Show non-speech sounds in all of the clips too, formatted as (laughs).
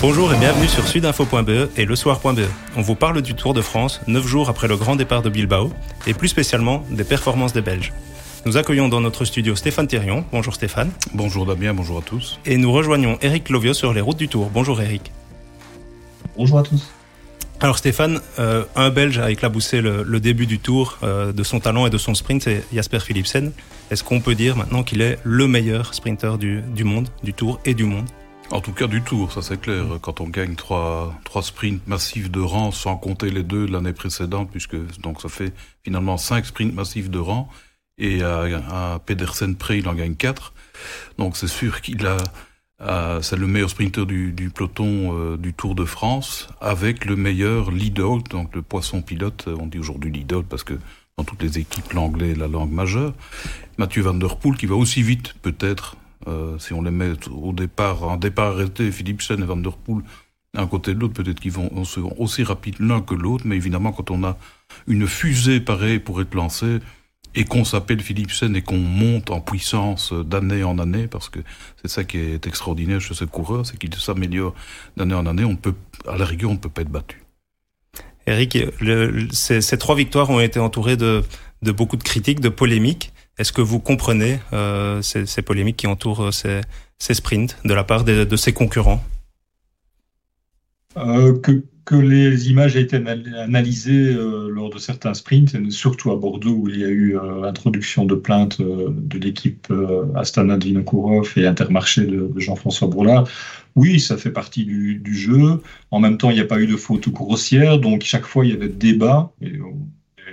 Bonjour et bienvenue sur sudinfo.be et lesoir.be. On vous parle du Tour de France, 9 jours après le grand départ de Bilbao, et plus spécialement des performances des Belges. Nous accueillons dans notre studio Stéphane Thérion. Bonjour Stéphane. Bonjour Damien, bonjour à tous. Et nous rejoignons Eric Lovio sur les routes du Tour. Bonjour Eric. Bonjour à tous. Alors Stéphane, euh, un Belge a éclaboussé le, le début du Tour euh, de son talent et de son sprint, c'est Jasper Philipsen. Est-ce qu'on peut dire maintenant qu'il est le meilleur sprinter du, du monde, du Tour et du monde? En tout cas du Tour, ça c'est clair. Quand on gagne trois, trois sprints massifs de rang, sans compter les deux de l'année précédente, puisque donc ça fait finalement cinq sprints massifs de rang, et à, à Pedersen près, il en gagne quatre. Donc c'est sûr qu'il a euh, c'est le meilleur sprinter du, du peloton euh, du Tour de France, avec le meilleur lead-out, donc le poisson pilote, on dit aujourd'hui lead-out parce que dans toutes les équipes, l'anglais est la langue majeure. Mathieu Van Der Poel, qui va aussi vite, peut-être, euh, si on les met au départ, en départ arrêté, Philipsen et Van Der Poel, un côté de l'autre, peut-être qu'ils vont aussi rapides l'un que l'autre, mais évidemment, quand on a une fusée pareille pour être lancée, et qu'on s'appelle Philipsen et qu'on monte en puissance d'année en année, parce que c'est ça qui est extraordinaire chez ce coureur, c'est qu'il s'améliore d'année en année, on peut, à la rigueur, on ne peut pas être battu. Eric, le, ces, ces, trois victoires ont été entourées de, de, beaucoup de critiques, de polémiques. Est-ce que vous comprenez euh, ces, polémiques qui entourent ces, ces, sprints de la part de, de ses concurrents? Euh, que, les images aient été analysées euh, lors de certains sprints, surtout à Bordeaux où il y a eu euh, introduction de plaintes euh, de l'équipe Astana Vinokourov et Intermarché de, Jean-François Bourlard. Oui, ça fait partie du, jeu. En même temps, il n'y a pas eu de faute grossière, donc chaque fois il y avait débat. Et,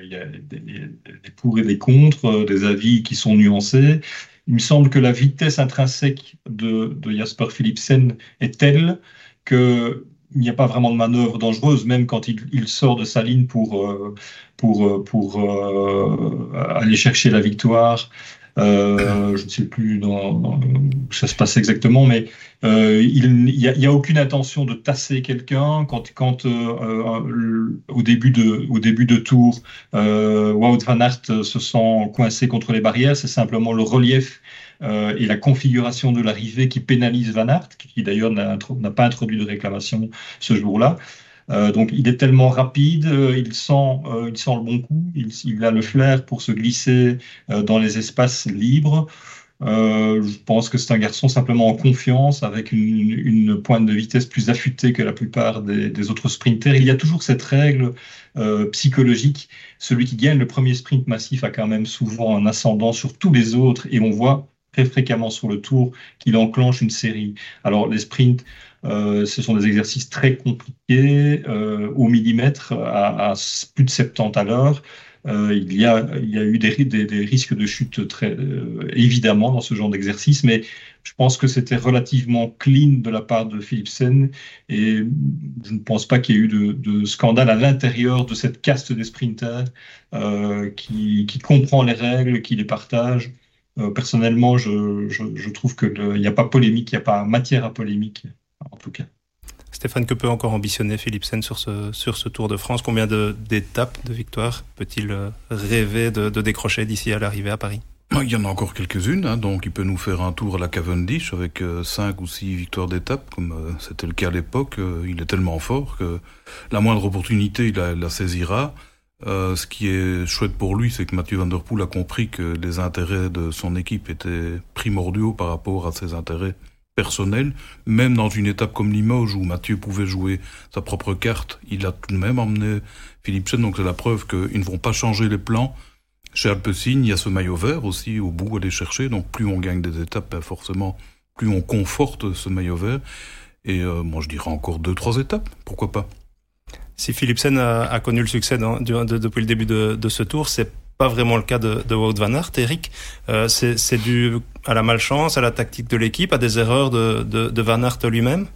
il y a des, pour et des contre, des avis qui sont nuancés. Il me semble que la vitesse intrinsèque de, de Jasper Philipsen est telle que il n'y a pas vraiment de manœuvre dangereuse, même quand il, sort de sa ligne pour, euh, pour, pour euh, aller chercher la victoire. Euh, je ne sais plus dans, dans, où ça se passe exactement, mais euh, il n'y a, a, aucune intention de tasser quelqu'un. Quand, quand euh, au, début de, au début de tour, Wout van Aert se sent coincé contre les barrières, c'est simplement le relief euh, et la configuration de l'arrivée qui pénalise Van Aert, qui d'ailleurs n'a pas introduit de réclamation ce jour-là. Euh, donc il est tellement rapide, euh, il sent, euh, il sent le bon coup, il, il, a le flair pour se glisser euh, dans les espaces libres. je pense que c'est un garçon simplement en confiance, avec une, une, pointe de vitesse plus affûtée que la plupart des, des autres sprinters. Il y a toujours cette règle psychologique. Celui qui gagne le premier sprint massif a quand même souvent un ascendant sur tous les autres, et on voit très fréquemment sur le tour qu'il enclenche une série. Alors les sprints, euh, ce sont des exercices très compliqués, euh, au millimètre, à, plus de 70 à l'heure. Euh, il, y a, il y a eu des, risques de chute très évidemment dans ce genre d'exercice, mais je pense que c'était relativement clean de la part de Philipsen et je ne pense pas qu'il y ait eu de, scandale à l'intérieur de cette caste des sprinters qui, comprend les règles, qui les partage personnellement, je, je, je, trouve qu'il n'y a pas polémique, il n'y a pas matière à polémique, en tout cas. Stéphane, que peut encore ambitionner Philipsen sur ce, sur ce Tour de France? Combien d'étapes de, de victoire peut-il euh, rêver de, de décrocher d'ici à l'arrivée à Paris? Il y en a encore quelques-unes, hein, donc il peut nous faire un tour à la Cavendish avec euh, cinq ou six victoires d'étape, comme euh, c'était le cas à l'époque. Euh, il est tellement fort que la moindre opportunité, il la, la saisira. Euh, ce qui est chouette pour lui, c'est que Mathieu Van Poel a compris que les intérêts de son équipe étaient primordiaux par rapport à ses intérêts personnels. Même dans une étape comme Limoges, où Mathieu pouvait jouer sa propre carte, il a tout de même emmené Philipsen, donc c'est la preuve qu'ils ne vont pas changer les plans. Chez Alpecin, il y a ce maillot vert aussi au bout à aller chercher, donc plus on gagne des étapes, ben forcément, plus on conforte ce maillot vert. Et euh, moi, je dirais encore deux, trois étapes, pourquoi pas? Si Philipsen a, a, connu le succès dans, de, de, depuis le début de, de ce tour, c'est pas vraiment le cas de, de Wout van Aert, Eric. Euh, c'est dû à la malchance, à la tactique de l'équipe, à des erreurs de, de, de Van Aert lui-même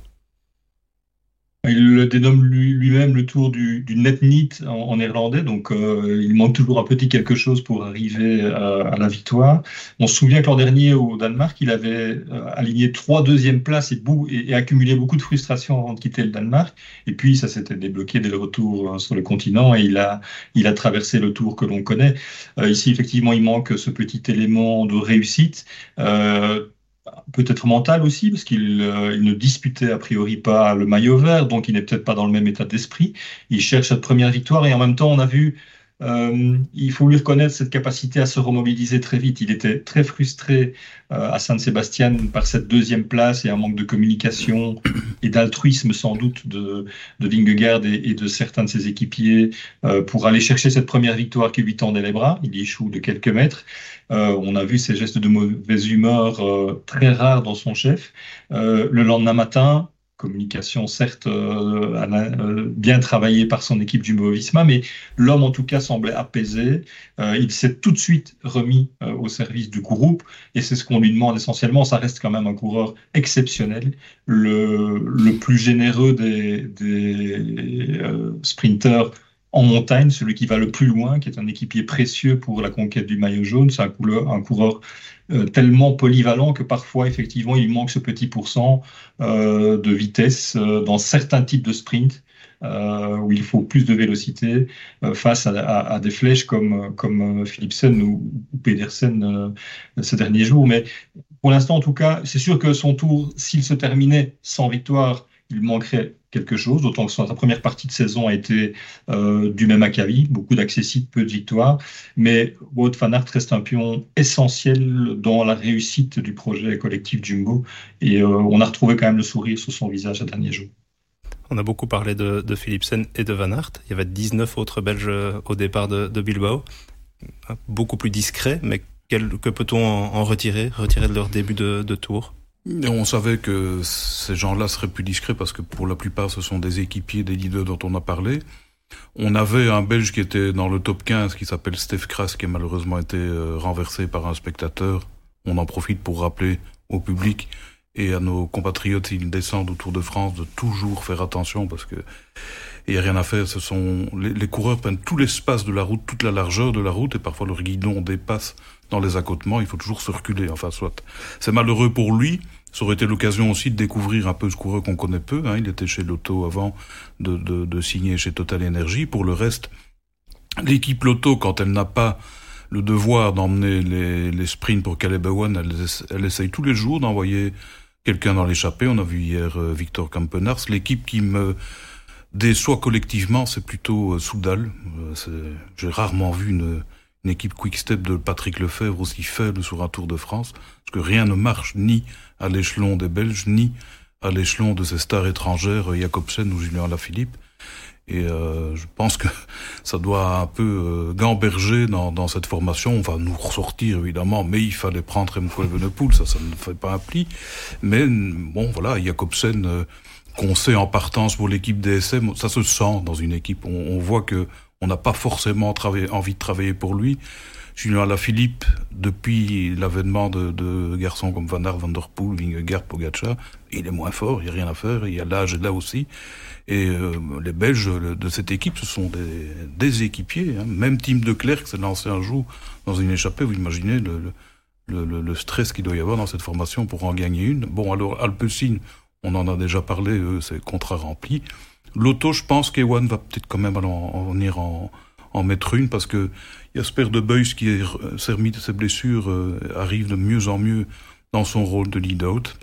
il le dénomme lui-même le tour du, du net NEAT en, en néerlandais, donc euh, il manque toujours un petit quelque chose pour arriver à, à, la victoire. On se souvient que l'an dernier au Danemark, il avait euh, aligné trois deuxièmes places et, et, accumulé beaucoup de frustration avant de quitter le Danemark. Et puis ça s'était débloqué dès le retour euh, sur le continent et il a, il a traversé le tour que l'on connaît. Euh, ici, effectivement, il manque ce petit élément de réussite. Euh, peut-être mental aussi, parce qu'il ne disputait a priori pas le maillot vert, donc il n'est peut-être pas dans le même état d'esprit. Il cherche cette première victoire et en même temps, on a vu euh, il faut lui reconnaître cette capacité à se remobiliser très vite. Il était très frustré euh, à Saint-Sébastien par cette deuxième place et un manque de communication et d'altruisme sans doute de, de Vingegaard et, de certains de ses équipiers euh, pour aller chercher cette première victoire qui lui tendait les bras. Il échoue de quelques mètres. on a vu ces gestes de mauvaise humeur très rares dans son chef. le lendemain matin, communication certes euh, euh, bien travaillée par son équipe du Movisma, mais l'homme en tout cas semblait apaisé. Euh, il s'est tout de suite remis au service du groupe et c'est ce qu'on lui demande essentiellement. Ça reste quand même un coureur exceptionnel, le, le plus généreux des, des sprinteurs en montagne, celui qui va le plus loin, qui est un équipier précieux pour la conquête du maillot jaune. C'est un, coureur euh, tellement polyvalent que parfois, effectivement, il manque ce petit pourcent euh, de vitesse euh, dans certains types de sprints. où il faut plus de vélocité face à, des flèches comme, comme Philipsen ou, ou Pedersen ces derniers jours. Mais pour l'instant, en tout cas, c'est sûr que son tour, s'il se terminait sans victoire, il manquerait quelque chose, d'autant que sa première partie de saison a été euh, du même acabit, beaucoup d'accessibles, peu de victoires. Mais Wout van Aert reste un pion essentiel dans la réussite du projet collectif Jumbo. Et euh, on a retrouvé quand même le sourire sur son visage à dernier jour. On a beaucoup parlé de, de Philipsen et de Van Aert. Il y avait 19 autres Belges euh, au départ de, de Bilbao. Beaucoup plus discret, mais que peut-on en, retirer, retirer de leur début de, de tour? On savait que ces gens-là seraient plus discrets parce que pour la plupart ce sont des équipiers des leaders dont on a parlé. On avait un Belge qui était dans le top 15 qui s'appelle Steph Kras qui a malheureusement été euh, renversé par un spectateur. On en profite pour rappeler au public et à nos compatriotes s'ils descendent au Tour de France de toujours faire attention parce que il n'y a rien à faire. Ce sont les, les coureurs prennent tout l'espace de la route, toute la largeur de la route et parfois leur guidon dépasse dans les accotements, il faut toujours se reculer. Enfin, soit. C'est malheureux pour lui. Ça aurait été l'occasion aussi de découvrir un peu ce coureur qu'on connaît peu. Hein. Il était chez Lotto avant de, de, signer chez Total Energy. Pour le reste, l'équipe Lotto, quand elle n'a pas le devoir d'emmener les, les sprints pour Caleb Ewan, elle, elle essaye tous les jours d'envoyer quelqu'un dans l'échappée. On a vu hier euh, Victor Campenars. L'équipe qui me déçoit collectivement, c'est plutôt euh, Soudal. Euh, j'ai rarement vu une une équipe quick-step de Patrick Lefebvre aussi faible sur un Tour de France, parce que rien ne marche ni à l'échelon des Belges, ni à l'échelon de ces stars étrangères, Jacobsen ou Julien Lafilippe. Et euh, je pense que (laughs) ça doit un peu euh, gamberger dans, dans, cette formation. On va nous ressortir évidemment, mais il fallait prendre Remco Evenepoel, ça, ça ne fait pas un pli. Mais bon, voilà, Jacobsen, euh, qu'on sait en partance pour l'équipe DSM, ça se sent dans une équipe. On, on voit que on n'a pas forcément envie de travailler pour lui. Julien Alaphilippe, depuis l'avènement de, de, garçons comme Van Aert, Van Der Poel, Vingegaard, Pogacar, il est moins fort, il n'y a rien à faire, il y a l'âge là aussi. Et euh, les Belges de cette équipe, ce sont des, des équipiers. Hein. Même Tim de Klerk s'est lancé un jour dans une échappée, vous imaginez le, le, le, le stress qu'il doit y avoir dans cette formation pour en gagner une. Bon, alors Alpecin, on en a déjà parlé, c'est contrat rempli. L'auto, je pense qu'Ewan va peut-être quand même en, venir en, mettre une parce que Jasper de Beus, qui est remis de ses blessures, euh, arrive de mieux en mieux dans son rôle de lead-out.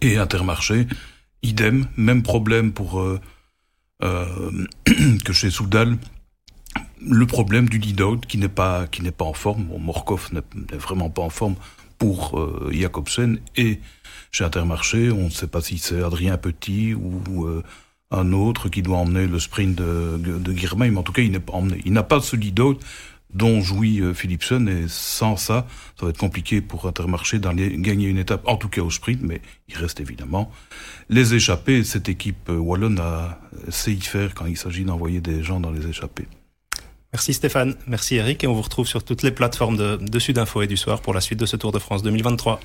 Et Intermarché, idem, même problème pour euh, euh, (clears throat) que chez Soudal. Le problème du lead-out qui n'est pas pas en forme. Bon, n'est vraiment pas en forme pour euh, Jacobsen et chez Intermarché, on ne sait pas si c'est Adrien Petit ou euh, un autre qui doit emmener le sprint de, de Guirmail, mais en tout cas, il n'est pas emmené. Il n'a pas ce lead dont jouit euh, Philipson, et sans ça, ça va être compliqué pour Intermarché d'aller gagner une étape, en tout cas au sprint, mais il reste évidemment les échappées. Cette équipe euh, wallonne a, sait y faire quand il s'agit d'envoyer des gens dans les échappées. Merci Stéphane, merci Eric, et on vous retrouve sur toutes les plateformes de, de Sud Info et du Soir pour la suite de ce Tour de France 2023.